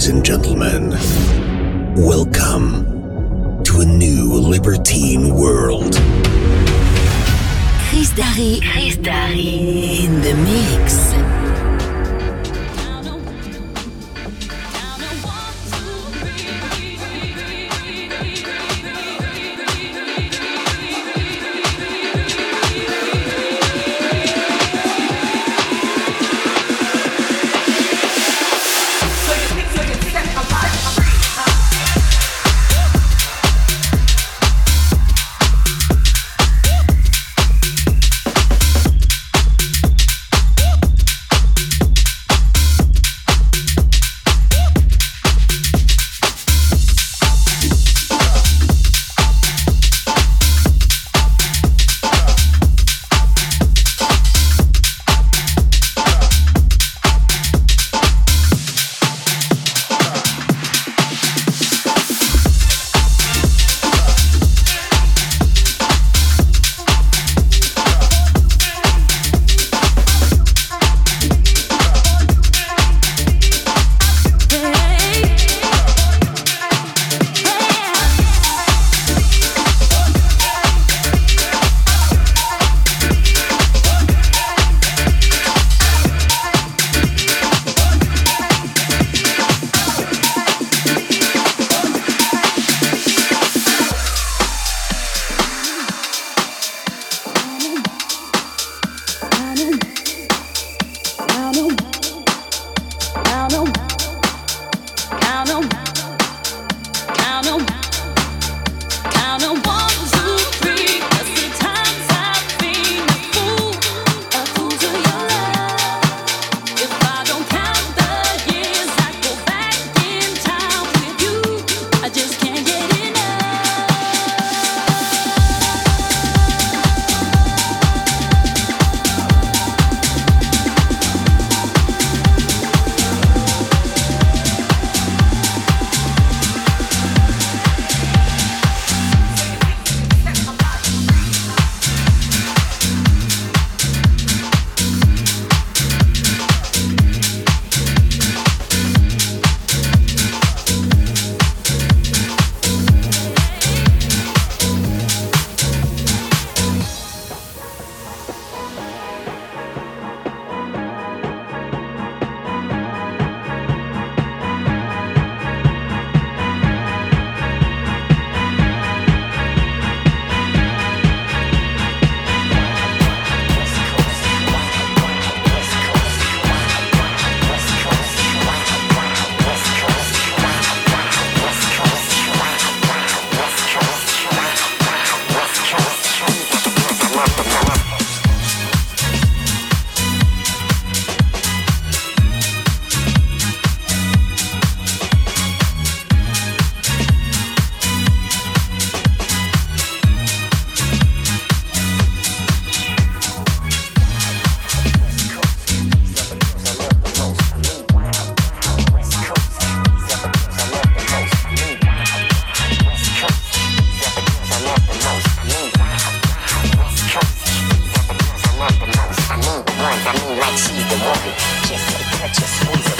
Ladies and gentlemen, welcome to a new libertine world. Chris Darry, Chris Darry in the mix. I mean like she's the one. Just, me, touch just. squeeze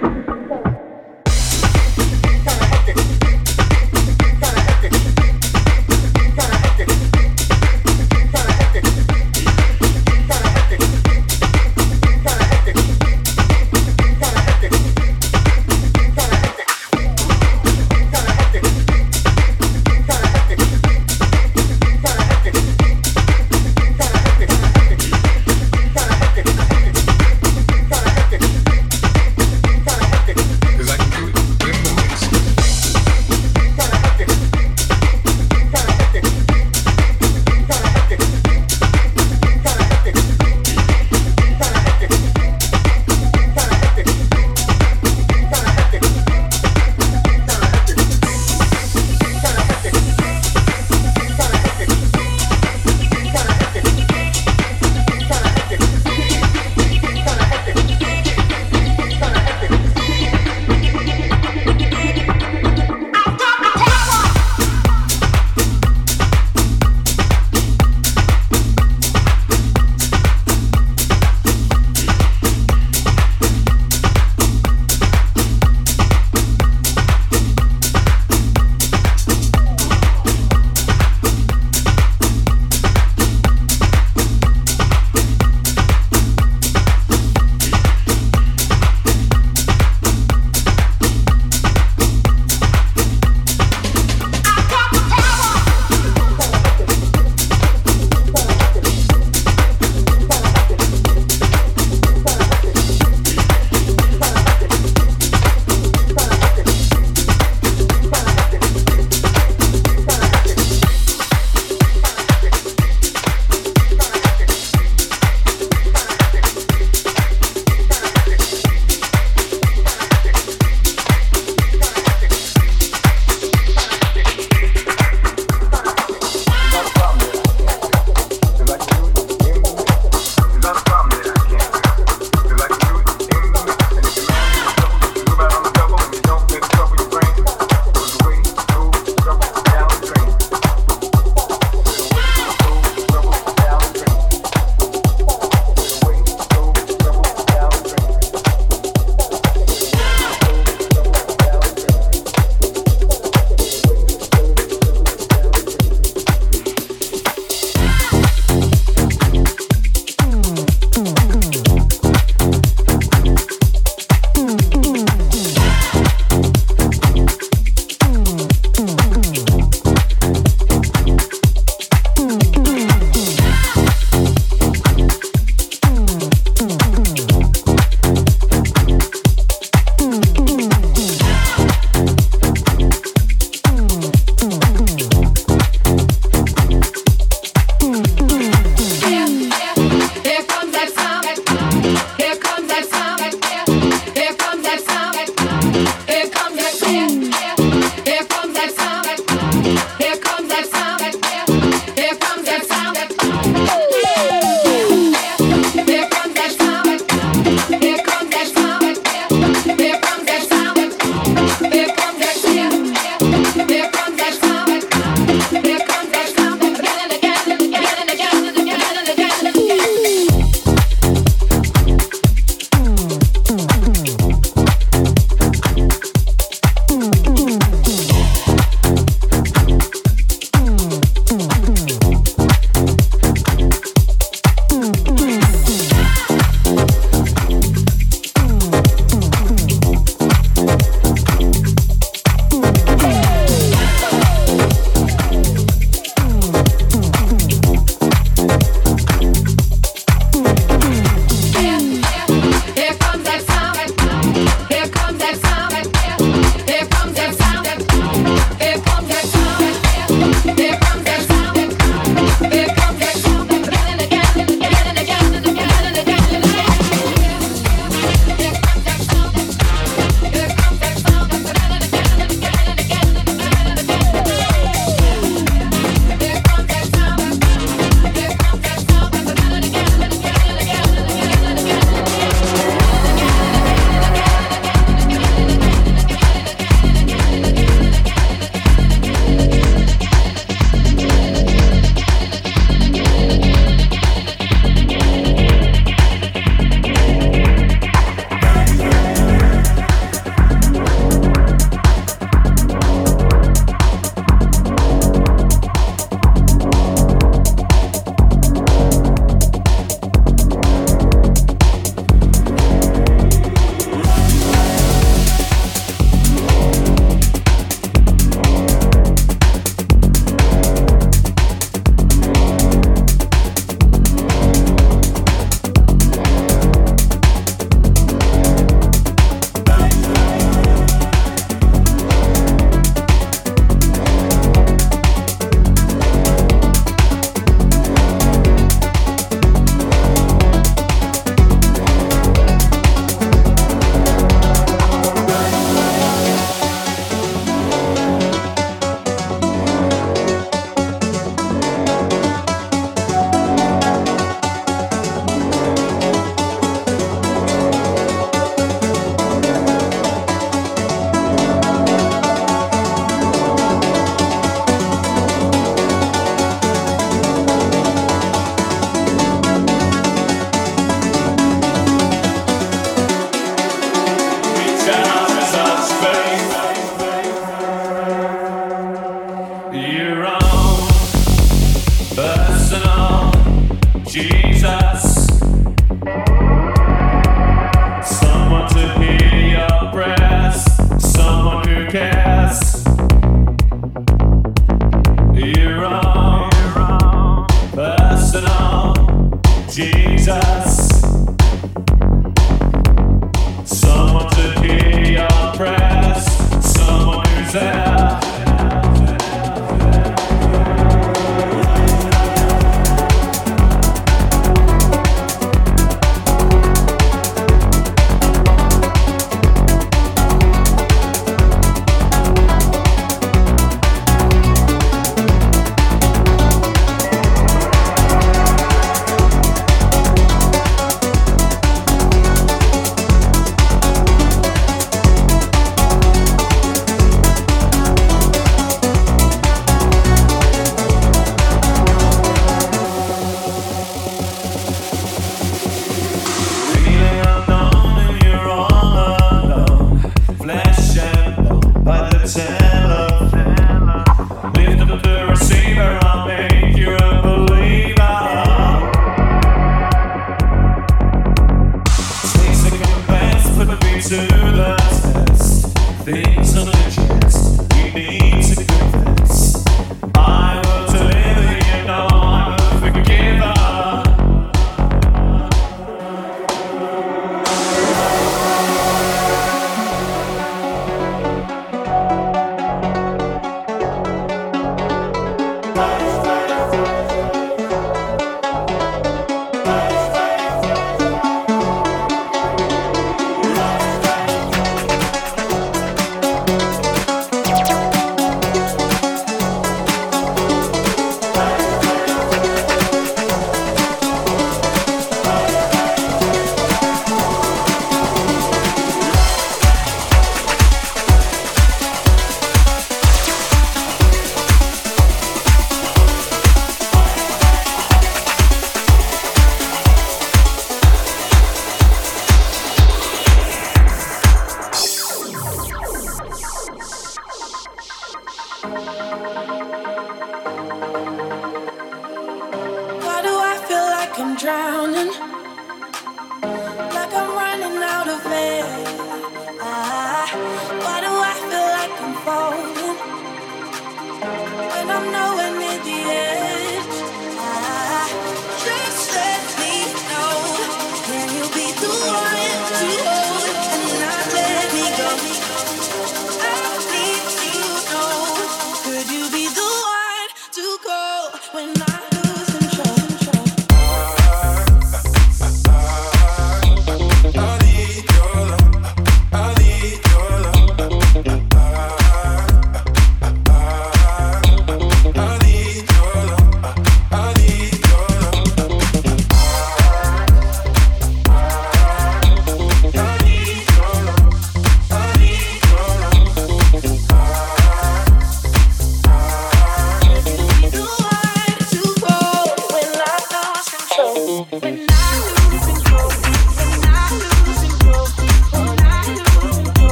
now.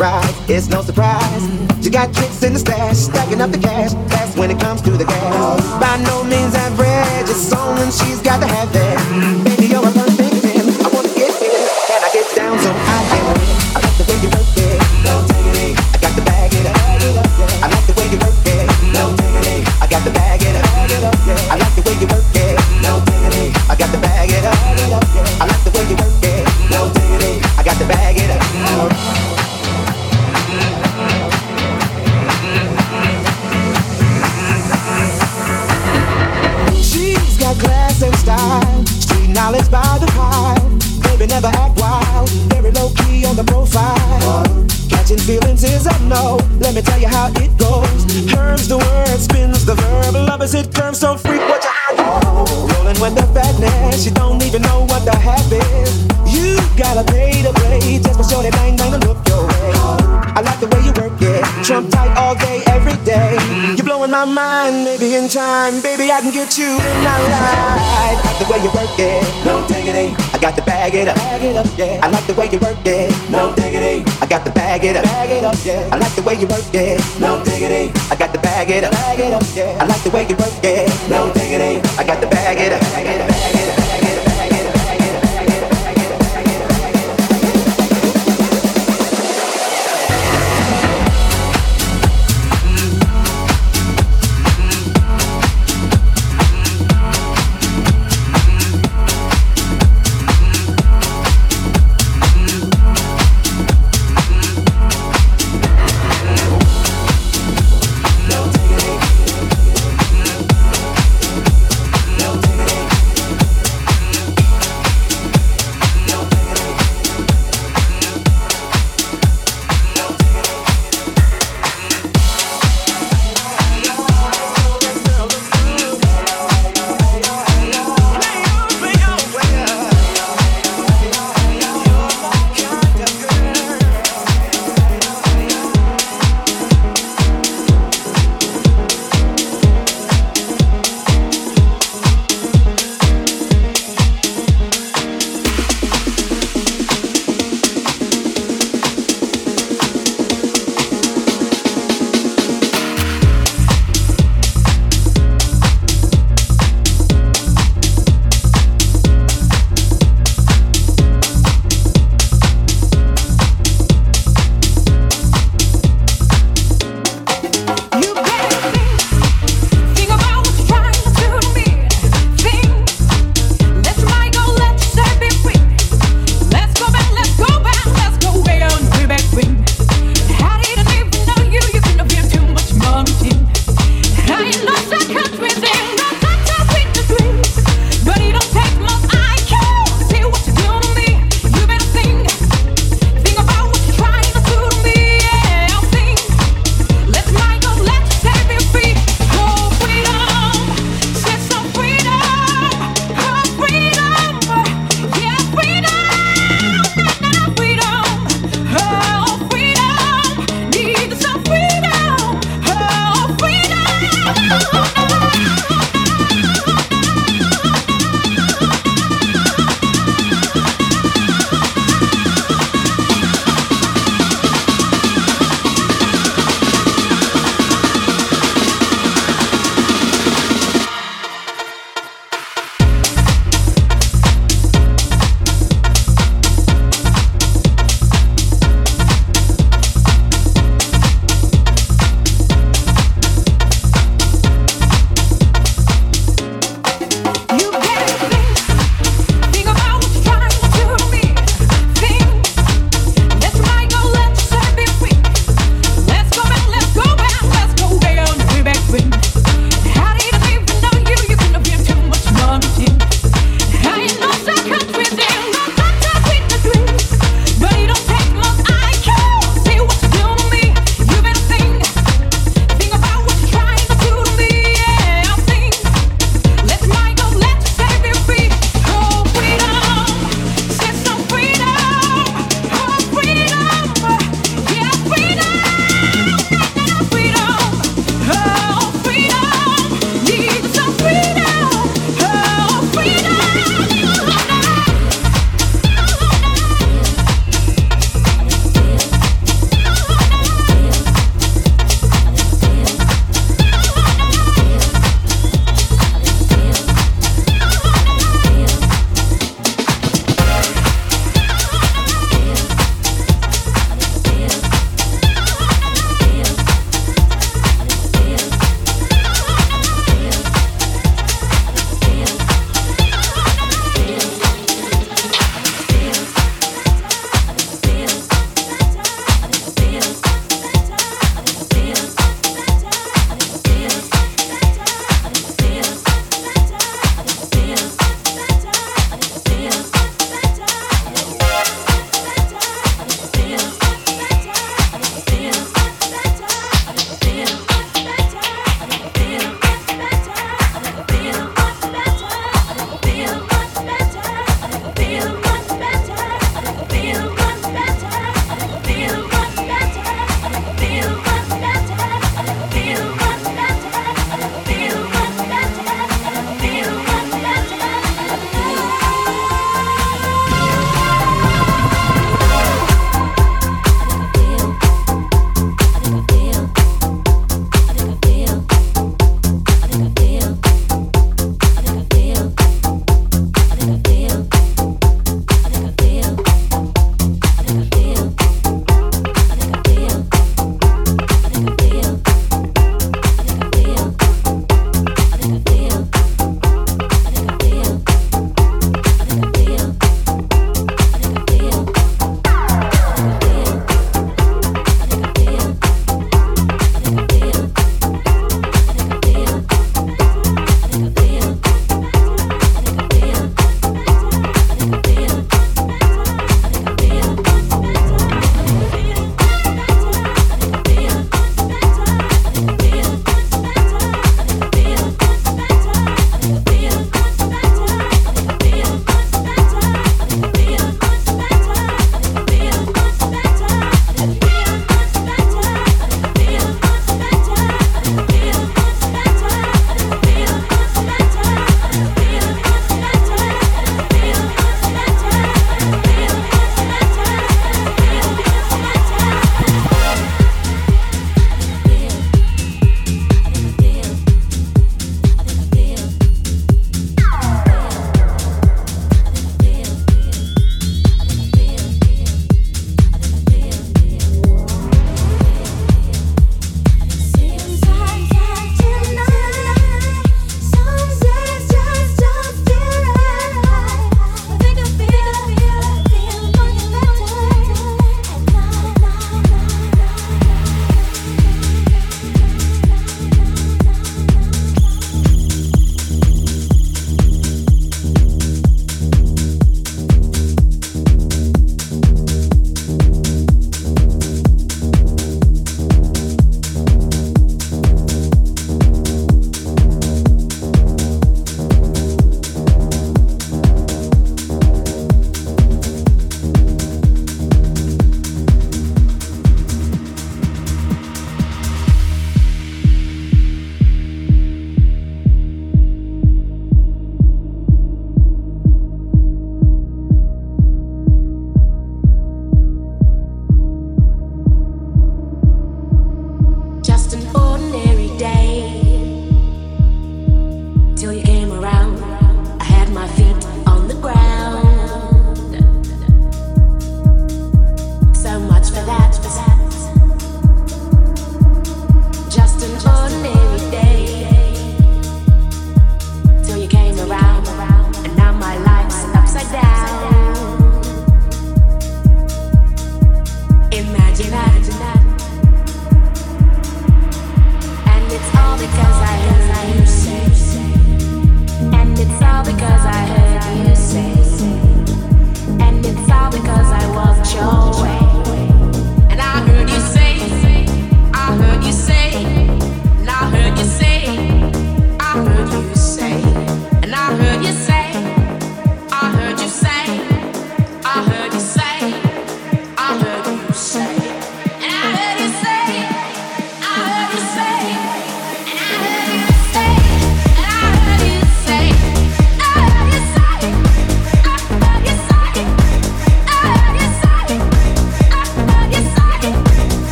Pushing. It's no surprise. She got tricks in the stash, stacking up the cash. That's when it comes to the gas. By no means average, it's on when she's got to have that. Catching feelings is a no. Let me tell you how it goes. Herbs the word, spins the verb. Love is it curves so freak what you hide. Rolling with the fatness, you don't even know what the half is. You gotta pay to play just for sure they bang bang and look your way. I like the way you work it, trump tight all day, every day. You're blowing my mind, maybe in time, baby I can get you in my life. I like the way you work it, no diggity. I got to bag it up, bag it up, yeah. I like the way you work it, no diggity. I got to bag it up, bag it up, yeah. I like the way you work it, no diggity. I got to bag it up, bag it up, yeah. I like the way you work it, no diggity. I got to bag it up, bag it up,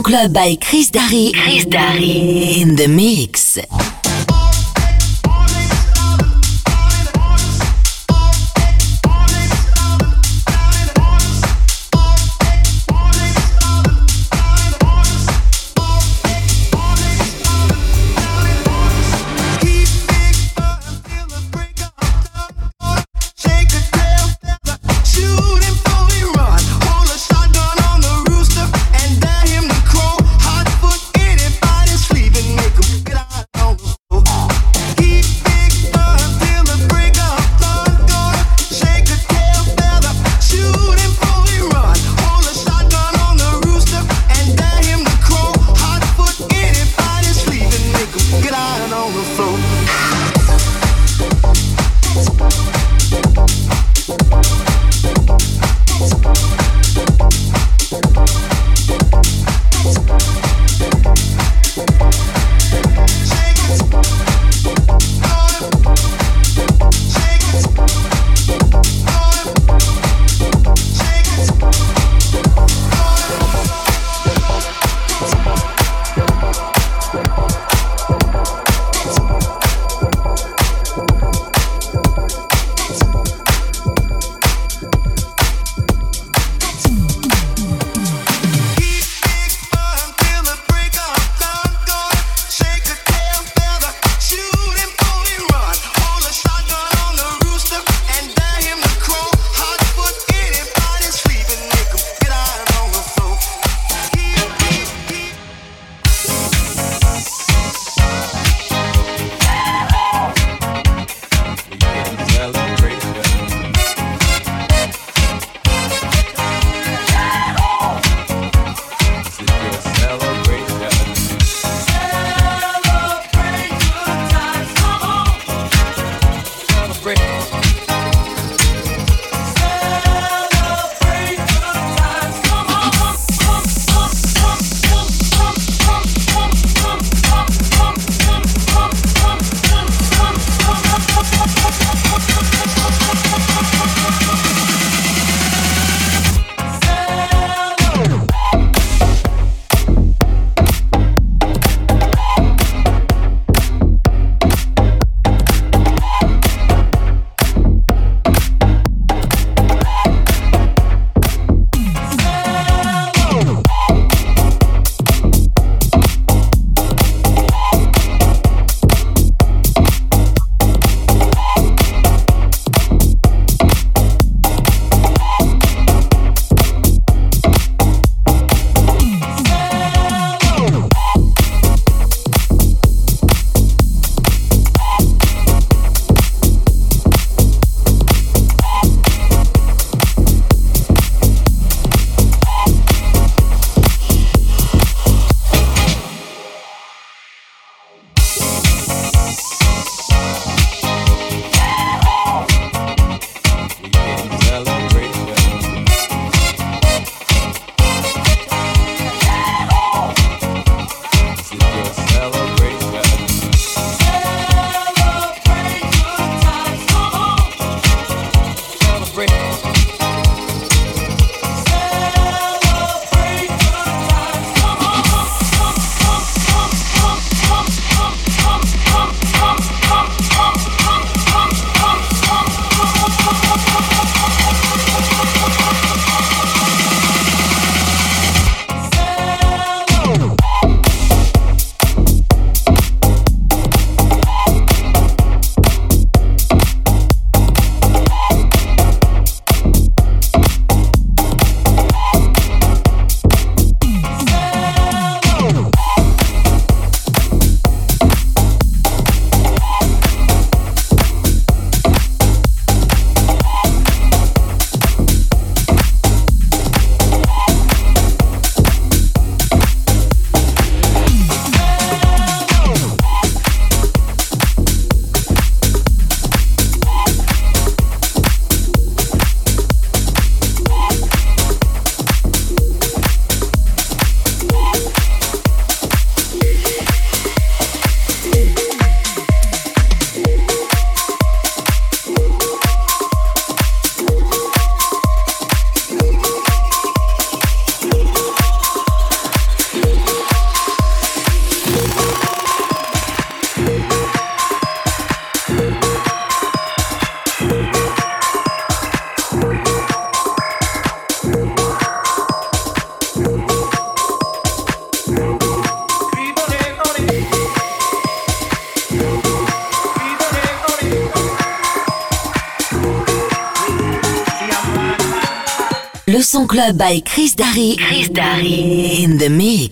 Club by Chris Darry. Chris Darry in the mix. Club by Chris Darry. Chris Darry in the mix.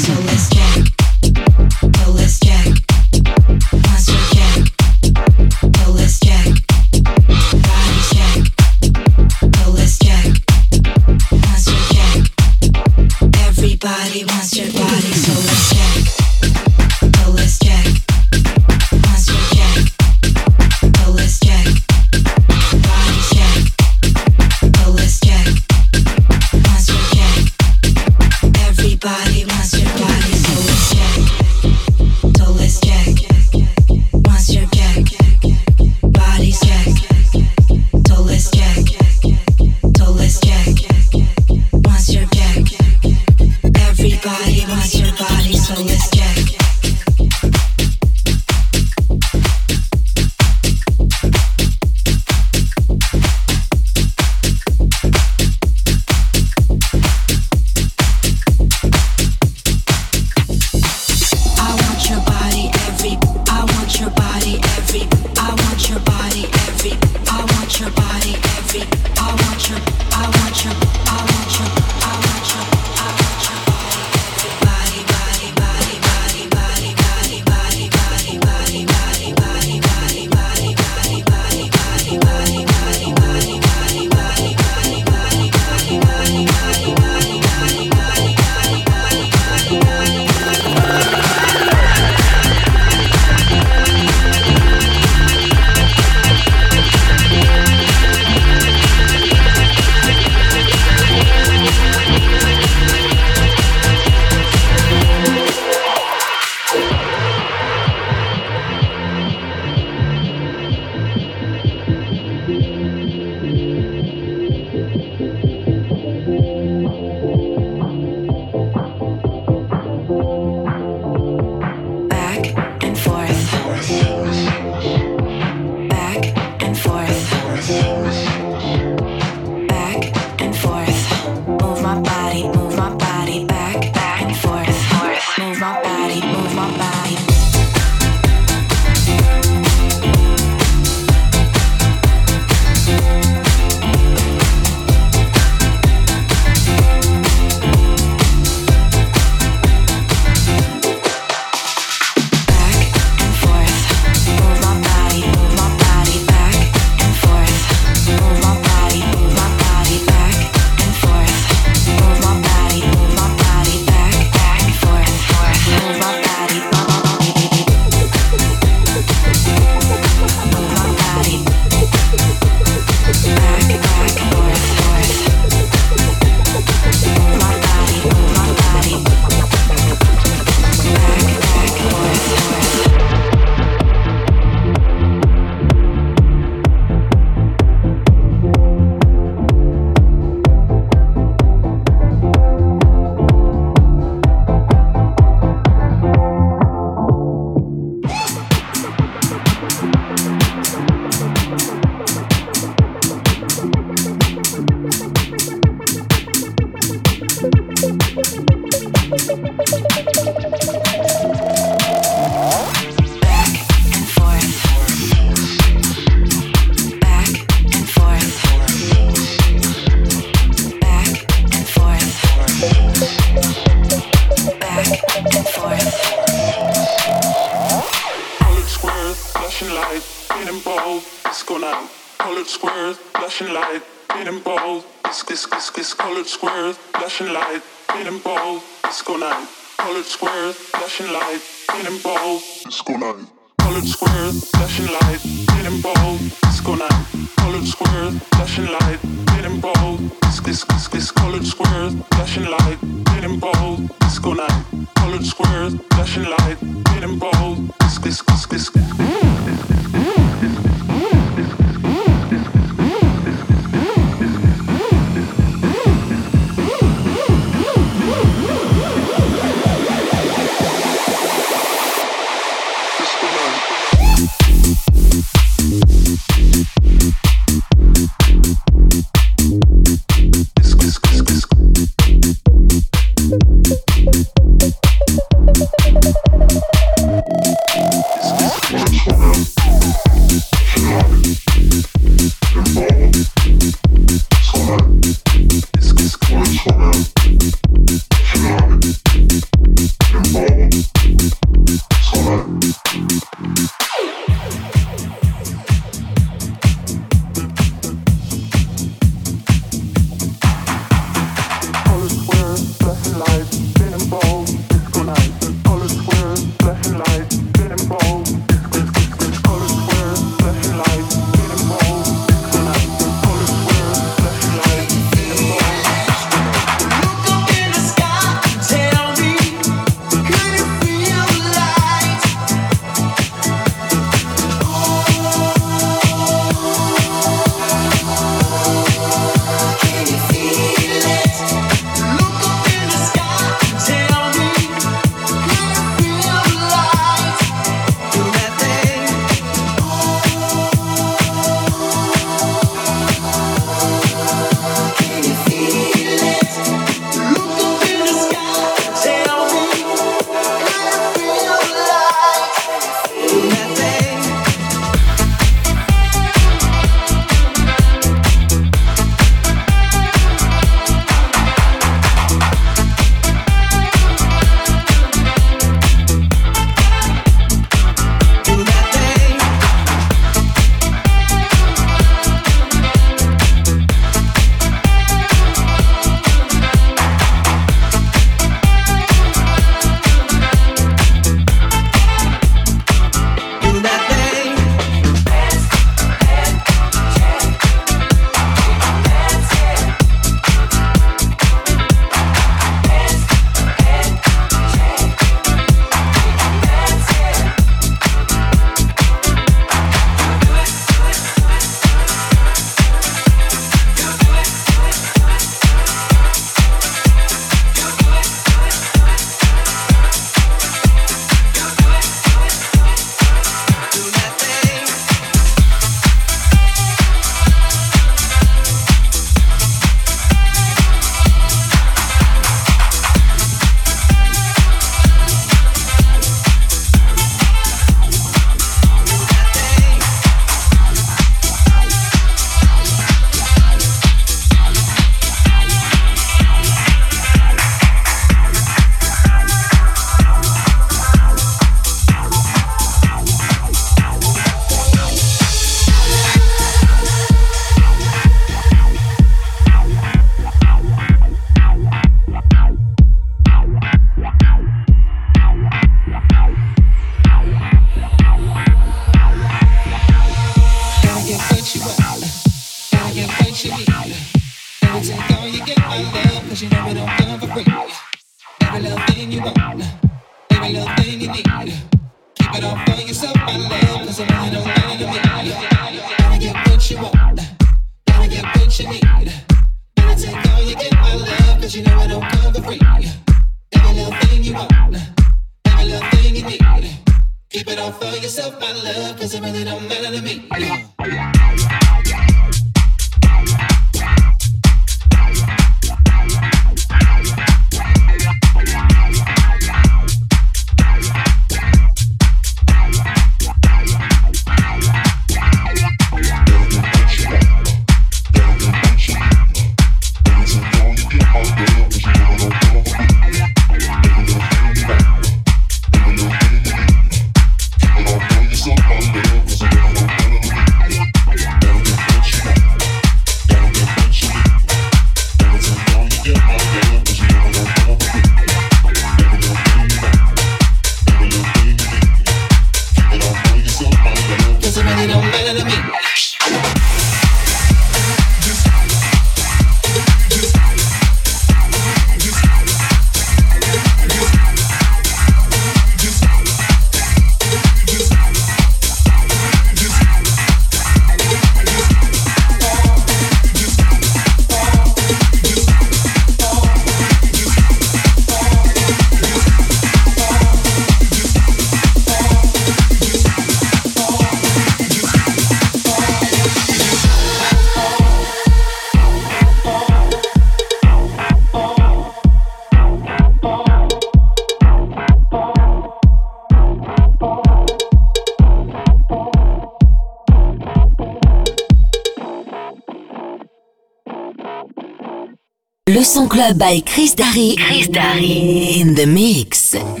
Son club by Chris Darry. Chris Darry in the mix. Every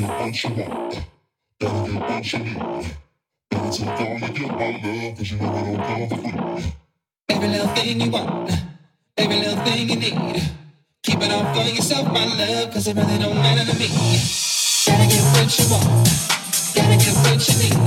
little thing you want, every little thing you need. Keep it all for yourself, my love, cause it really don't matter to me. Gotta get what you want, gotta get what you need.